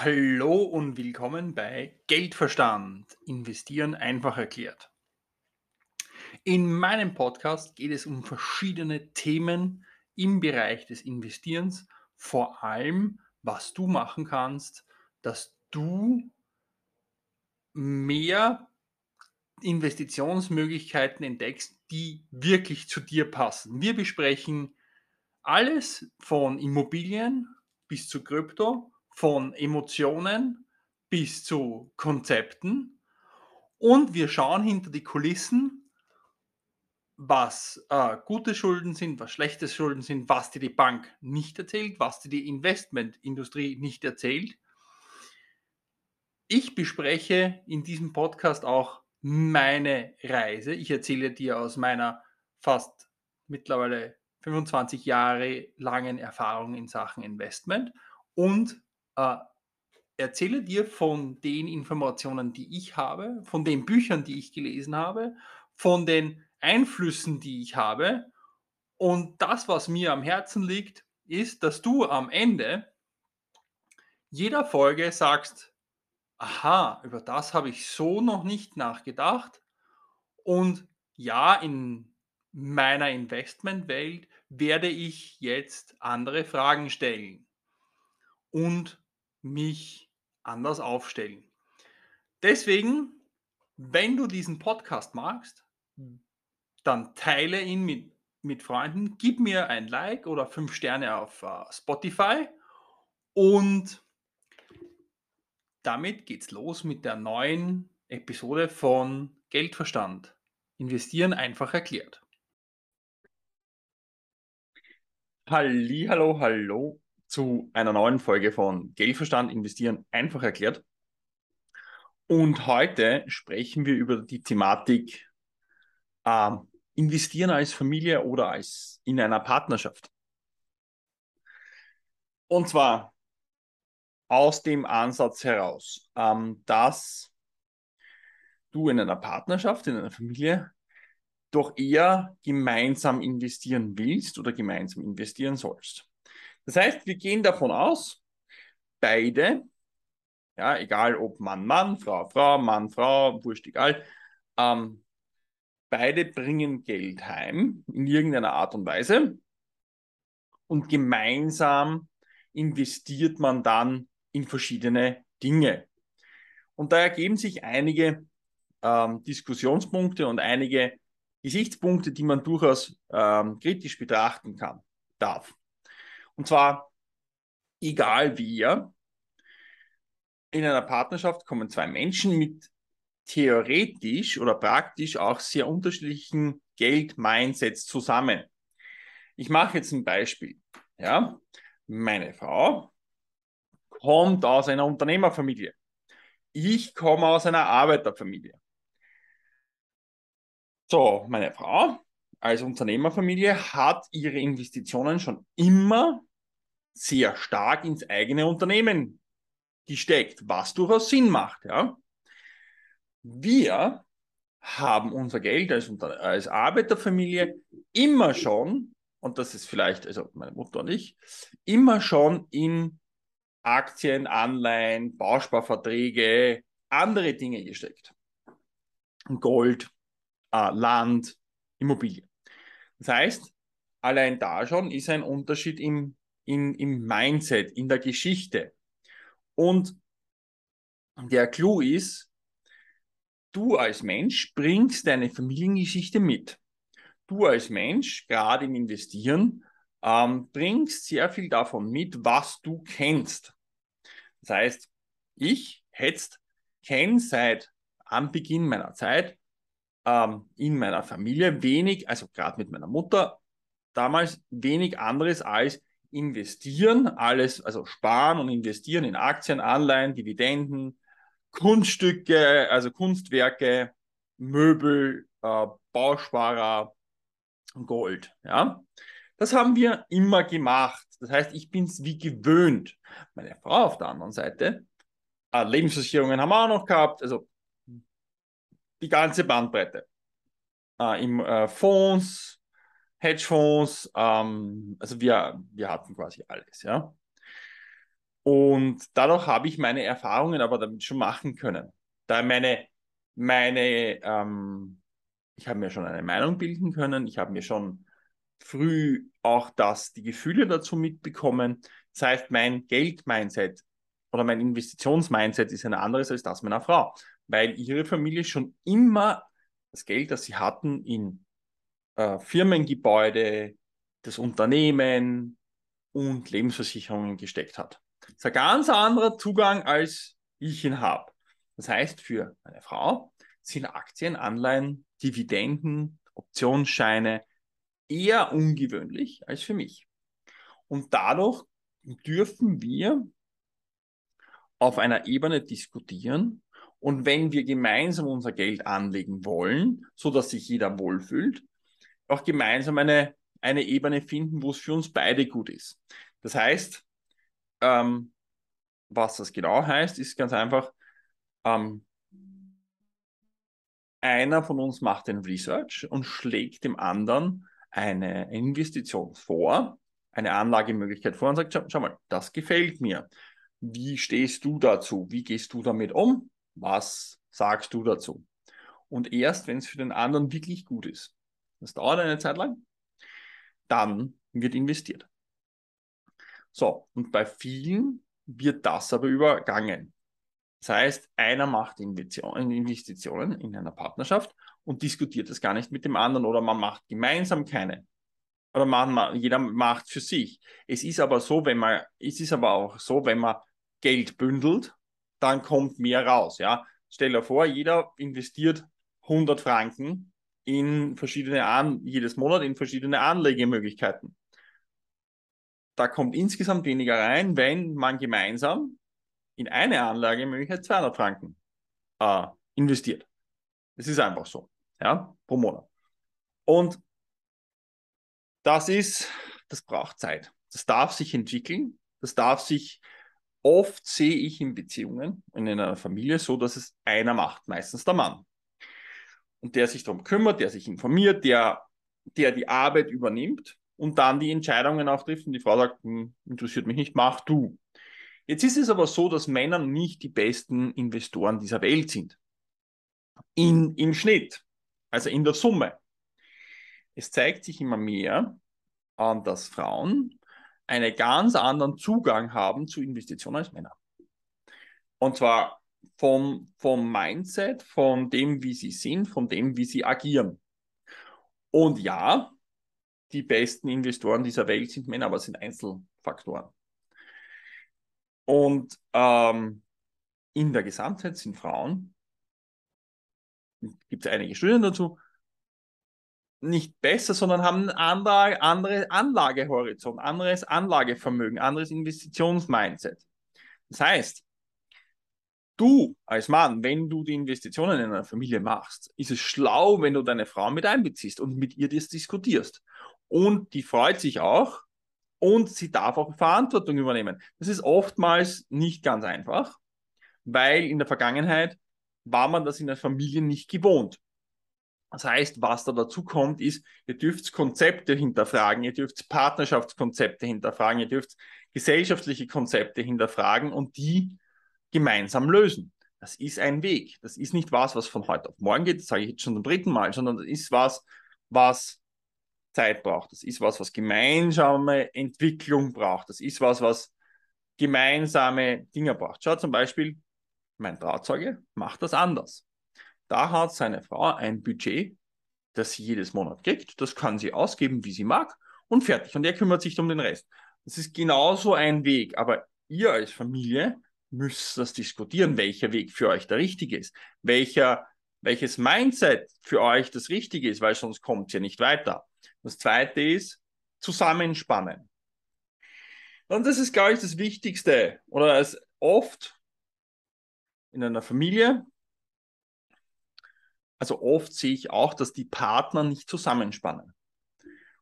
Hallo und willkommen bei Geldverstand. Investieren einfach erklärt. In meinem Podcast geht es um verschiedene Themen im Bereich des Investierens, vor allem was du machen kannst, dass du mehr Investitionsmöglichkeiten entdeckst, die wirklich zu dir passen. Wir besprechen alles von Immobilien bis zu Krypto, von Emotionen bis zu Konzepten und wir schauen hinter die Kulissen, was äh, gute Schulden sind, was schlechte Schulden sind, was dir die Bank nicht erzählt, was dir die Investmentindustrie nicht erzählt. Ich bespreche in diesem Podcast auch meine Reise. Ich erzähle dir aus meiner fast mittlerweile 25 Jahre langen Erfahrung in Sachen Investment und äh, erzähle dir von den Informationen, die ich habe, von den Büchern, die ich gelesen habe, von den Einflüssen, die ich habe. Und das, was mir am Herzen liegt, ist, dass du am Ende jeder Folge sagst, aha, über das habe ich so noch nicht nachgedacht. Und ja, in meiner Investmentwelt werde ich jetzt andere Fragen stellen und mich anders aufstellen. Deswegen, wenn du diesen Podcast magst, dann teile ihn mit, mit Freunden, gib mir ein Like oder fünf Sterne auf uh, Spotify und damit geht's los mit der neuen Episode von Geldverstand. Investieren einfach erklärt. Halli, hallo, hallo zu einer neuen Folge von Geldverstand investieren einfach erklärt. Und heute sprechen wir über die Thematik äh, investieren als Familie oder als in einer Partnerschaft. Und zwar aus dem Ansatz heraus, ähm, dass du in einer Partnerschaft, in einer Familie doch eher gemeinsam investieren willst oder gemeinsam investieren sollst. Das heißt, wir gehen davon aus, beide, ja, egal ob Mann, Mann, Frau, Frau, Mann, Frau, wurscht, egal, ähm, beide bringen Geld heim in irgendeiner Art und Weise und gemeinsam investiert man dann in verschiedene Dinge. Und da ergeben sich einige ähm, Diskussionspunkte und einige Gesichtspunkte, die man durchaus ähm, kritisch betrachten kann, darf. Und zwar, egal wie, ja, in einer Partnerschaft kommen zwei Menschen mit theoretisch oder praktisch auch sehr unterschiedlichen Geld-Mindsets zusammen. Ich mache jetzt ein Beispiel. Ja, meine Frau kommt aus einer Unternehmerfamilie. Ich komme aus einer Arbeiterfamilie. So, meine Frau als Unternehmerfamilie hat ihre Investitionen schon immer sehr stark ins eigene Unternehmen gesteckt, was durchaus Sinn macht. Ja? Wir haben unser Geld als, als Arbeiterfamilie immer schon, und das ist vielleicht, also meine Mutter und ich, immer schon in Aktien, Anleihen, Bausparverträge, andere Dinge gesteckt. Gold, äh, Land, Immobilien. Das heißt, allein da schon ist ein Unterschied im in, im Mindset, in der Geschichte. Und der Clou ist, du als Mensch bringst deine Familiengeschichte mit. Du als Mensch, gerade im Investieren, ähm, bringst sehr viel davon mit, was du kennst. Das heißt, ich jetzt kenne seit Anbeginn meiner Zeit ähm, in meiner Familie wenig, also gerade mit meiner Mutter, damals wenig anderes als investieren, alles, also sparen und investieren in Aktien, Anleihen, Dividenden, Kunststücke, also Kunstwerke, Möbel, äh, Bausparer, Gold. Ja? Das haben wir immer gemacht. Das heißt, ich bin es wie gewöhnt. Meine Frau auf der anderen Seite, äh, Lebensversicherungen haben wir auch noch gehabt, also die ganze Bandbreite. Äh, Im äh, Fonds, Hedgefonds, ähm, also wir, wir hatten quasi alles, ja. Und dadurch habe ich meine Erfahrungen aber damit schon machen können. Da meine, meine, ähm, ich habe mir schon eine Meinung bilden können, ich habe mir schon früh auch das, die Gefühle dazu mitbekommen. Das heißt, mein Geld-Mindset oder mein Investitions-Mindset ist ein anderes als das meiner Frau, weil ihre Familie schon immer das Geld, das sie hatten, in äh, Firmengebäude, das Unternehmen und Lebensversicherungen gesteckt hat. Das ist ein ganz anderer Zugang, als ich ihn habe. Das heißt, für eine Frau sind Aktien, Anleihen, Dividenden, Optionsscheine eher ungewöhnlich als für mich. Und dadurch dürfen wir auf einer Ebene diskutieren. Und wenn wir gemeinsam unser Geld anlegen wollen, so dass sich jeder wohlfühlt, auch gemeinsam eine, eine Ebene finden, wo es für uns beide gut ist. Das heißt, ähm, was das genau heißt, ist ganz einfach, ähm, einer von uns macht den Research und schlägt dem anderen eine Investition vor, eine Anlagemöglichkeit vor und sagt, schau, schau mal, das gefällt mir. Wie stehst du dazu? Wie gehst du damit um? Was sagst du dazu? Und erst, wenn es für den anderen wirklich gut ist, das dauert eine Zeit lang, dann wird investiert. So, und bei vielen wird das aber übergangen. Das heißt, einer macht Investitionen in einer Partnerschaft und diskutiert es gar nicht mit dem anderen oder man macht gemeinsam keine. Oder man, jeder macht für sich. Es ist aber so, wenn man, es ist aber auch so, wenn man Geld bündelt, dann kommt mehr raus. Ja? Stell dir vor, jeder investiert 100 Franken in verschiedene An jedes Monat in verschiedene Anlegemöglichkeiten. Da kommt insgesamt weniger rein, wenn man gemeinsam in eine Anlagemöglichkeit 200 Franken äh, investiert. Es ist einfach so, ja, pro Monat. Und das ist, das braucht Zeit. Das darf sich entwickeln. Das darf sich Oft sehe ich in Beziehungen, in einer Familie, so, dass es einer macht, meistens der Mann. Und der sich darum kümmert, der sich informiert, der, der die Arbeit übernimmt und dann die Entscheidungen auch trifft. Und die Frau sagt, hm, interessiert mich nicht, mach du. Jetzt ist es aber so, dass Männer nicht die besten Investoren dieser Welt sind. In, Im Schnitt, also in der Summe. Es zeigt sich immer mehr, dass Frauen einen ganz anderen Zugang haben zu Investitionen als Männer. Und zwar vom, vom Mindset, von dem, wie sie sind, von dem, wie sie agieren. Und ja, die besten Investoren dieser Welt sind Männer, aber es sind Einzelfaktoren. Und ähm, in der Gesamtheit sind Frauen, gibt es einige Studien dazu, nicht besser, sondern haben ein anderer, andere Anlagehorizont, anderes Anlagevermögen, anderes Investitionsmindset. Das heißt, du als Mann, wenn du die Investitionen in einer Familie machst, ist es schlau, wenn du deine Frau mit einbeziehst und mit ihr das diskutierst. Und die freut sich auch und sie darf auch Verantwortung übernehmen. Das ist oftmals nicht ganz einfach, weil in der Vergangenheit war man das in der Familie nicht gewohnt. Das heißt, was da dazu kommt, ist, ihr dürft Konzepte hinterfragen, ihr dürft Partnerschaftskonzepte hinterfragen, ihr dürft gesellschaftliche Konzepte hinterfragen und die gemeinsam lösen. Das ist ein Weg. Das ist nicht was, was von heute auf morgen geht, das sage ich jetzt schon zum dritten Mal, sondern das ist was, was Zeit braucht. Das ist was, was gemeinsame Entwicklung braucht. Das ist was, was gemeinsame Dinge braucht. Schau zum Beispiel, mein Trauzeuge macht das anders. Da hat seine Frau ein Budget, das sie jedes Monat kriegt. Das kann sie ausgeben, wie sie mag und fertig. Und er kümmert sich um den Rest. Das ist genauso ein Weg. Aber ihr als Familie müsst das diskutieren, welcher Weg für euch der richtige ist. Welcher, welches Mindset für euch das richtige ist, weil sonst kommt ihr nicht weiter. Das zweite ist zusammenspannen. Und das ist, glaube ich, das Wichtigste. Oder es oft in einer Familie also oft sehe ich auch, dass die Partner nicht zusammenspannen.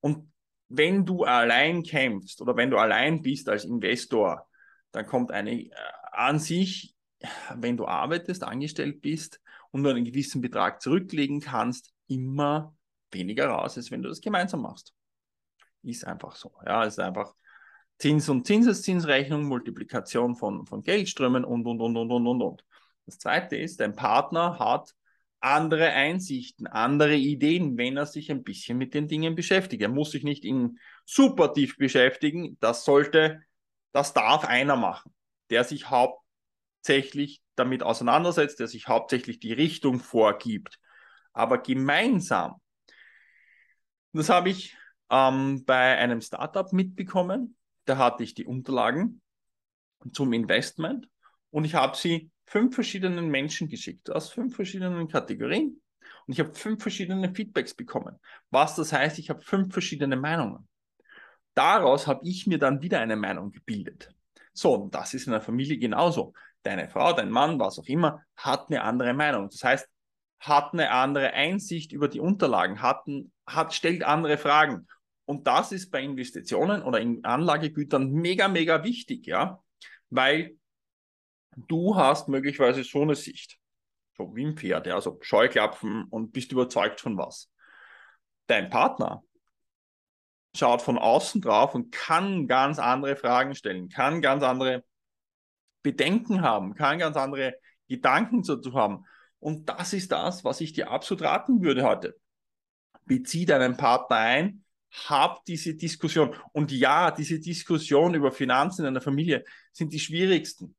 Und wenn du allein kämpfst oder wenn du allein bist als Investor, dann kommt eine äh, an sich, wenn du arbeitest, angestellt bist und nur einen gewissen Betrag zurücklegen kannst, immer weniger raus, als wenn du das gemeinsam machst. Ist einfach so. Ja, ist einfach, Zins- und Zinseszinsrechnung, Multiplikation von, von Geldströmen und, und, und, und, und, und, und. Das zweite ist, dein Partner hat andere Einsichten, andere Ideen, wenn er sich ein bisschen mit den Dingen beschäftigt. Er muss sich nicht in super tief beschäftigen. Das sollte, das darf einer machen, der sich hauptsächlich damit auseinandersetzt, der sich hauptsächlich die Richtung vorgibt. Aber gemeinsam, das habe ich ähm, bei einem Startup mitbekommen, da hatte ich die Unterlagen zum Investment und ich habe sie fünf verschiedenen Menschen geschickt, aus fünf verschiedenen Kategorien. Und ich habe fünf verschiedene Feedbacks bekommen. Was das heißt, ich habe fünf verschiedene Meinungen. Daraus habe ich mir dann wieder eine Meinung gebildet. So, und das ist in der Familie genauso. Deine Frau, dein Mann, was auch immer, hat eine andere Meinung. Das heißt, hat eine andere Einsicht über die Unterlagen, hat, hat, stellt andere Fragen. Und das ist bei Investitionen oder in Anlagegütern mega, mega wichtig, ja, weil du hast möglicherweise so eine Sicht, so wie ein Pferd, ja, also Scheuklappen und bist überzeugt von was. Dein Partner schaut von außen drauf und kann ganz andere Fragen stellen, kann ganz andere Bedenken haben, kann ganz andere Gedanken dazu haben. Und das ist das, was ich dir absolut raten würde heute. Bezieh deinen Partner ein, hab diese Diskussion. Und ja, diese Diskussion über Finanzen in einer Familie sind die schwierigsten.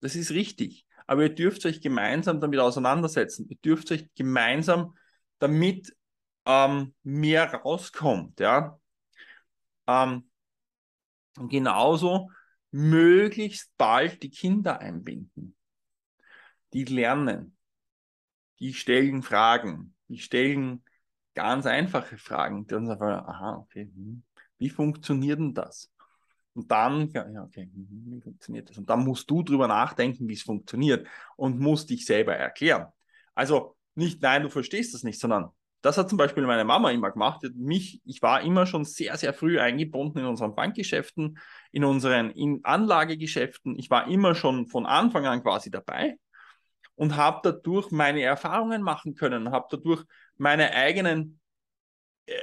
Das ist richtig. Aber ihr dürft euch gemeinsam damit auseinandersetzen. Ihr dürft euch gemeinsam damit ähm, mehr rauskommt. Ja? Ähm, genauso möglichst bald die Kinder einbinden. Die lernen. Die stellen Fragen. Die stellen ganz einfache Fragen. Die dann sagen, aha, okay, hm, wie funktioniert denn das? Und dann, ja, okay, wie funktioniert das? Und dann musst du drüber nachdenken, wie es funktioniert und musst dich selber erklären. Also nicht, nein, du verstehst das nicht, sondern das hat zum Beispiel meine Mama immer gemacht. Mich, ich war immer schon sehr, sehr früh eingebunden in unseren Bankgeschäften, in unseren in Anlagegeschäften. Ich war immer schon von Anfang an quasi dabei und habe dadurch meine Erfahrungen machen können, habe dadurch meine eigenen äh,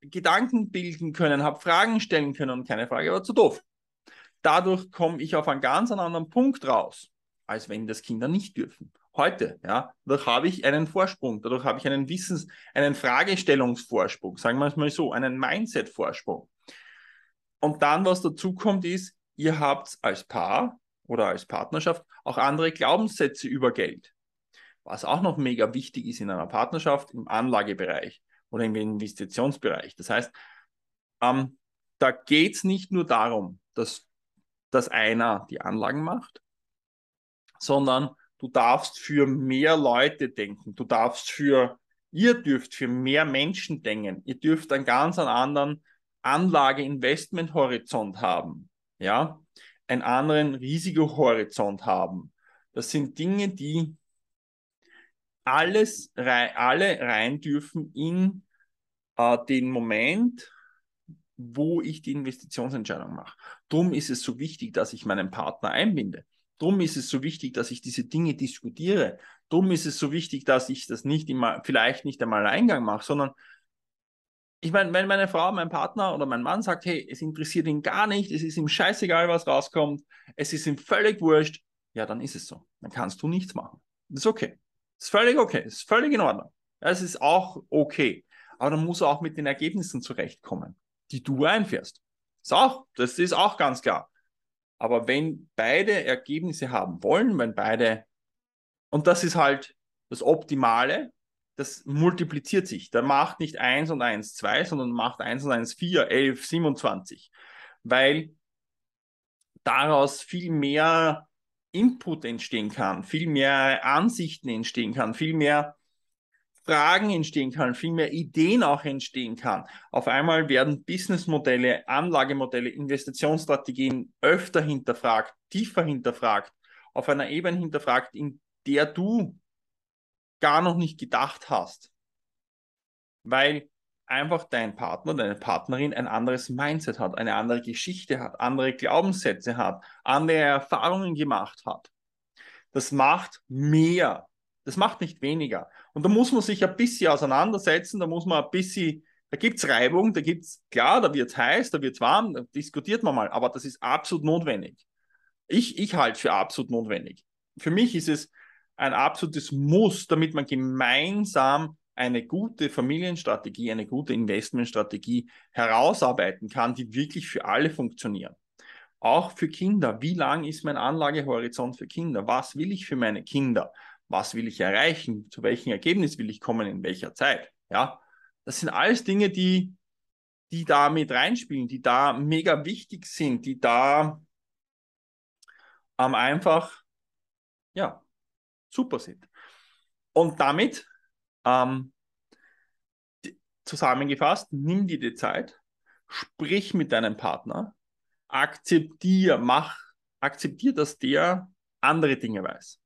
Gedanken bilden können, habe Fragen stellen können und keine Frage war zu doof. Dadurch komme ich auf einen ganz anderen Punkt raus, als wenn das Kinder nicht dürfen. Heute, ja, dadurch habe ich einen Vorsprung, dadurch habe ich einen Wissens-, einen Fragestellungsvorsprung, sagen wir es mal so, einen Mindset-Vorsprung. Und dann, was dazu kommt, ist, ihr habt als Paar oder als Partnerschaft auch andere Glaubenssätze über Geld. Was auch noch mega wichtig ist in einer Partnerschaft im Anlagebereich oder im Investitionsbereich. Das heißt, ähm, da geht es nicht nur darum, dass, dass einer die Anlagen macht, sondern du darfst für mehr Leute denken. Du darfst für, ihr dürft für mehr Menschen denken. Ihr dürft einen ganz anderen Anlage-Investment-Horizont haben. Ja, einen anderen Risikohorizont haben. Das sind Dinge, die alles alle rein dürfen in äh, den Moment, wo ich die Investitionsentscheidung mache. Darum ist es so wichtig, dass ich meinen Partner einbinde. Darum ist es so wichtig, dass ich diese Dinge diskutiere. Darum ist es so wichtig, dass ich das nicht immer, vielleicht nicht einmal Eingang mache, sondern ich meine, wenn meine Frau, mein Partner oder mein Mann sagt, hey, es interessiert ihn gar nicht, es ist ihm scheißegal, was rauskommt, es ist ihm völlig wurscht, ja, dann ist es so. Dann kannst du nichts machen. Das ist okay. Das ist völlig okay. Das ist völlig in Ordnung. Es ist auch okay. Aber dann muss er auch mit den Ergebnissen zurechtkommen, die du einfährst. Das ist auch, das ist auch ganz klar. Aber wenn beide Ergebnisse haben wollen, wenn beide, und das ist halt das Optimale, das multipliziert sich. Da macht nicht 1 und 1 2, sondern macht 1 und 1 4, 11, 27. Weil daraus viel mehr Input entstehen kann, viel mehr Ansichten entstehen kann, viel mehr Fragen entstehen kann, viel mehr Ideen auch entstehen kann. Auf einmal werden Businessmodelle, Anlagemodelle, Investitionsstrategien öfter hinterfragt, tiefer hinterfragt, auf einer Ebene hinterfragt, in der du gar noch nicht gedacht hast. Weil einfach dein Partner, deine Partnerin ein anderes Mindset hat, eine andere Geschichte hat, andere Glaubenssätze hat, andere Erfahrungen gemacht hat. Das macht mehr. Das macht nicht weniger. Und da muss man sich ein bisschen auseinandersetzen, da muss man ein bisschen da gibt es Reibung, da gibt es, klar, da wird es heiß, da wird es warm, da diskutiert man mal, aber das ist absolut notwendig. Ich, ich halte für absolut notwendig. Für mich ist es ein absolutes Muss, damit man gemeinsam eine gute Familienstrategie, eine gute Investmentstrategie herausarbeiten kann, die wirklich für alle funktionieren. Auch für Kinder. Wie lang ist mein Anlagehorizont für Kinder? Was will ich für meine Kinder? Was will ich erreichen? Zu welchem Ergebnis will ich kommen? In welcher Zeit? Ja, das sind alles Dinge, die, die da mit reinspielen, die da mega wichtig sind, die da ähm, einfach, ja, super sind. Und damit ähm, zusammengefasst, nimm dir die Zeit, sprich mit deinem Partner, akzeptier, mach, akzeptier, dass der andere Dinge weiß.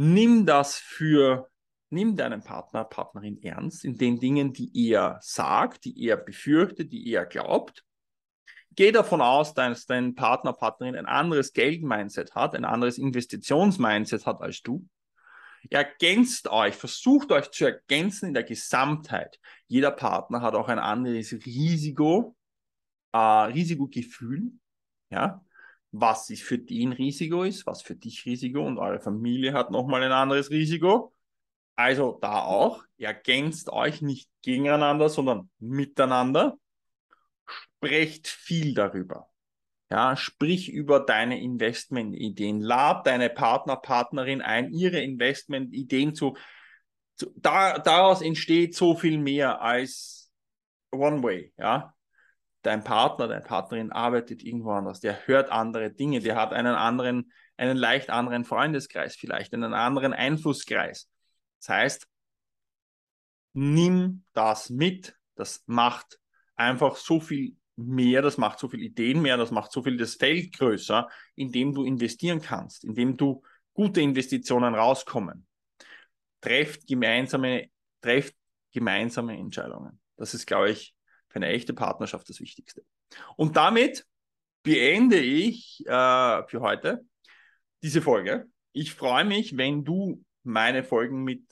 Nimm das für, nimm deinen Partner, Partnerin ernst in den Dingen, die er sagt, die er befürchtet, die er glaubt. Geh davon aus, dass dein Partner, Partnerin ein anderes Geld-Mindset hat, ein anderes Investitions-Mindset hat als du. Ergänzt euch, versucht euch zu ergänzen in der Gesamtheit. Jeder Partner hat auch ein anderes Risiko, äh, Risikogefühl, ja, was ist für den Risiko ist, was für dich Risiko und eure Familie hat nochmal ein anderes Risiko. Also da auch, ergänzt euch nicht gegeneinander, sondern miteinander. Sprecht viel darüber. Ja, sprich über deine Investmentideen. Lad deine Partner, Partnerin ein, ihre Investmentideen zu, zu da, daraus entsteht so viel mehr als One Way. Ja, dein Partner, deine Partnerin arbeitet irgendwo anders, der hört andere Dinge, der hat einen anderen, einen leicht anderen Freundeskreis, vielleicht einen anderen Einflusskreis. Das heißt, nimm das mit, das macht einfach so viel mehr, das macht so viele Ideen mehr, das macht so viel das Feld größer, in dem du investieren kannst, in dem du gute Investitionen rauskommen. Trefft gemeinsame, trefft gemeinsame Entscheidungen. Das ist, glaube ich, eine echte Partnerschaft das Wichtigste. Und damit beende ich äh, für heute diese Folge. Ich freue mich, wenn du meine Folgen mit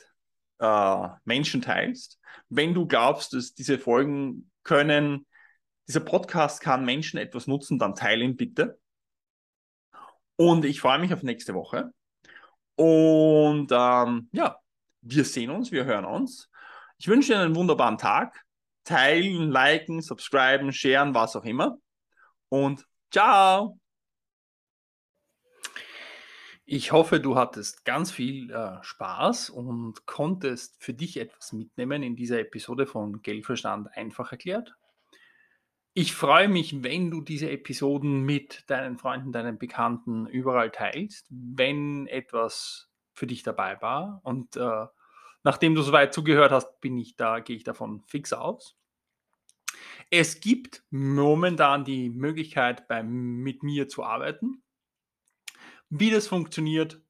äh, Menschen teilst. Wenn du glaubst, dass diese Folgen können, dieser Podcast kann Menschen etwas nutzen, dann teile ihn bitte. Und ich freue mich auf nächste Woche. Und ähm, ja, wir sehen uns, wir hören uns. Ich wünsche dir einen wunderbaren Tag teilen, liken, subscriben, sharen, was auch immer. Und ciao! Ich hoffe, du hattest ganz viel äh, Spaß und konntest für dich etwas mitnehmen in dieser Episode von Geldverstand einfach erklärt. Ich freue mich, wenn du diese Episoden mit deinen Freunden, deinen Bekannten überall teilst, wenn etwas für dich dabei war. Und äh, nachdem du soweit zugehört hast, bin ich da, gehe ich davon fix aus. Es gibt momentan die Möglichkeit, bei, mit mir zu arbeiten. Wie das funktioniert,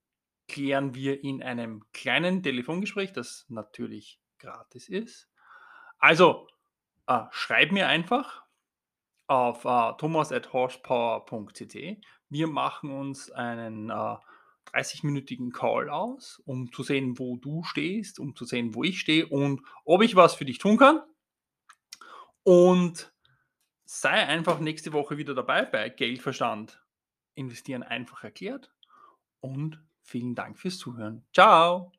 klären wir in einem kleinen Telefongespräch, das natürlich gratis ist. Also äh, schreib mir einfach auf äh, thomas.horsepower.cc. Wir machen uns einen äh, 30-minütigen Call aus, um zu sehen, wo du stehst, um zu sehen, wo ich stehe und ob ich was für dich tun kann. Und sei einfach nächste Woche wieder dabei bei Geldverstand. Investieren einfach erklärt. Und vielen Dank fürs Zuhören. Ciao!